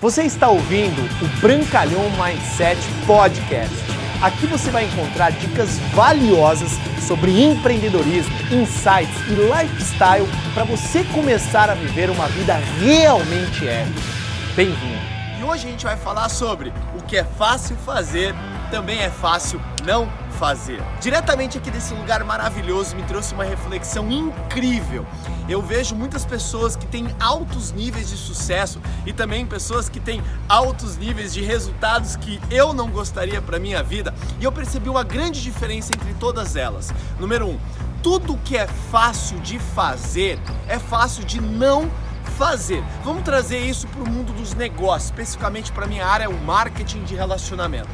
Você está ouvindo o Brancalhão Mindset Podcast. Aqui você vai encontrar dicas valiosas sobre empreendedorismo, insights e lifestyle para você começar a viver uma vida realmente épica. Bem-vindo! E hoje a gente vai falar sobre o que é fácil fazer, também é fácil não fazer. Diretamente aqui desse lugar maravilhoso me trouxe uma reflexão incrível. Eu vejo muitas pessoas que têm altos níveis de sucesso e também pessoas que têm altos níveis de resultados que eu não gostaria para minha vida. E eu percebi uma grande diferença entre todas elas. Número um, tudo que é fácil de fazer é fácil de não fazer. Vamos trazer isso para o mundo dos negócios, especificamente para minha área, o marketing de relacionamento.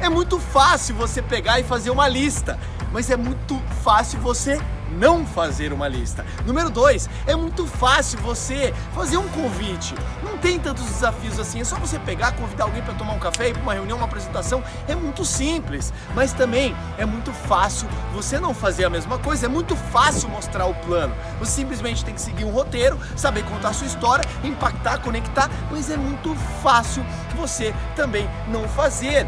É muito fácil você pegar e fazer uma lista, mas é muito fácil você não fazer uma lista. Número dois, é muito fácil você fazer um convite. Não tem tantos desafios assim, é só você pegar, convidar alguém para tomar um café, ir para uma reunião, uma apresentação. É muito simples, mas também é muito fácil você não fazer a mesma coisa. É muito fácil mostrar o plano. Você simplesmente tem que seguir um roteiro, saber contar sua história, impactar, conectar, mas é muito fácil você também não fazer.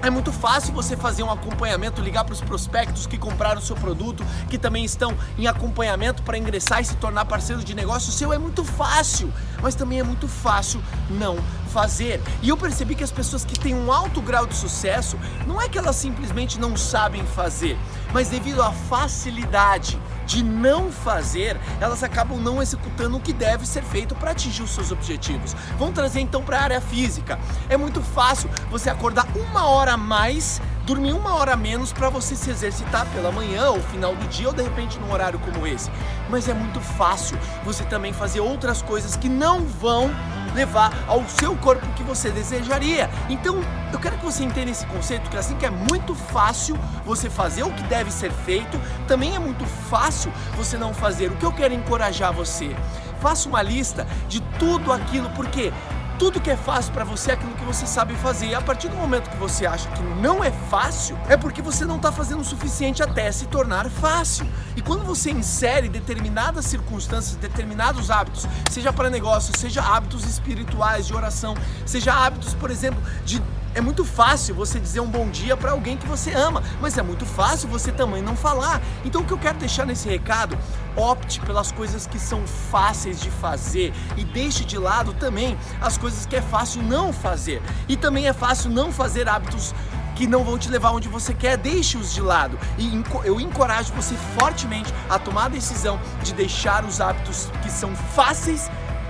É muito fácil você fazer um acompanhamento, ligar para os prospectos que compraram o seu produto, que também estão em acompanhamento para ingressar e se tornar parceiro de negócio seu. É muito fácil, mas também é muito fácil não fazer. E eu percebi que as pessoas que têm um alto grau de sucesso, não é que elas simplesmente não sabem fazer, mas devido à facilidade de não fazer, elas acabam não executando o que deve ser feito para atingir os seus objetivos. Vamos trazer então para a área física. É muito fácil você acordar uma hora a mais dormir uma hora menos para você se exercitar pela manhã ou final do dia ou de repente num horário como esse. Mas é muito fácil você também fazer outras coisas que não vão levar ao seu corpo que você desejaria. Então, eu quero que você entenda esse conceito que assim que é muito fácil você fazer o que deve ser feito, também é muito fácil você não fazer. O que eu quero encorajar você? Faça uma lista de tudo aquilo, porque tudo que é fácil para você é aquilo que você sabe fazer. E a partir do momento que você acha que não é fácil, é porque você não está fazendo o suficiente até se tornar fácil. E quando você insere determinadas circunstâncias, determinados hábitos, seja para negócio, seja hábitos espirituais de oração, seja hábitos, por exemplo, de é muito fácil você dizer um bom dia para alguém que você ama, mas é muito fácil você também não falar. Então o que eu quero deixar nesse recado, opte pelas coisas que são fáceis de fazer e deixe de lado também as coisas que é fácil não fazer. E também é fácil não fazer hábitos que não vão te levar onde você quer, deixe-os de lado. E eu encorajo você fortemente a tomar a decisão de deixar os hábitos que são fáceis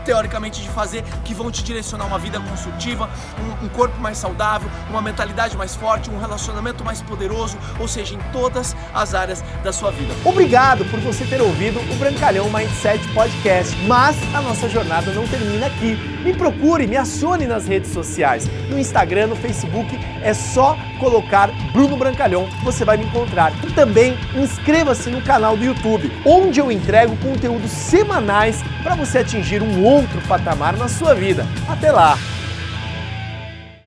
teoricamente de fazer que vão te direcionar uma vida construtiva, um, um corpo mais saudável, uma mentalidade mais forte, um relacionamento mais poderoso, ou seja, em todas as áreas da sua vida. Obrigado por você ter ouvido o Brancalhão Mindset Podcast, mas a nossa jornada não termina aqui. Me procure, me acione nas redes sociais, no Instagram, no Facebook, é só colocar Bruno Brancalhão, você vai me encontrar. E também inscreva-se no canal do YouTube, onde eu entrego conteúdos semanais para você atingir um outro patamar na sua vida. Até lá!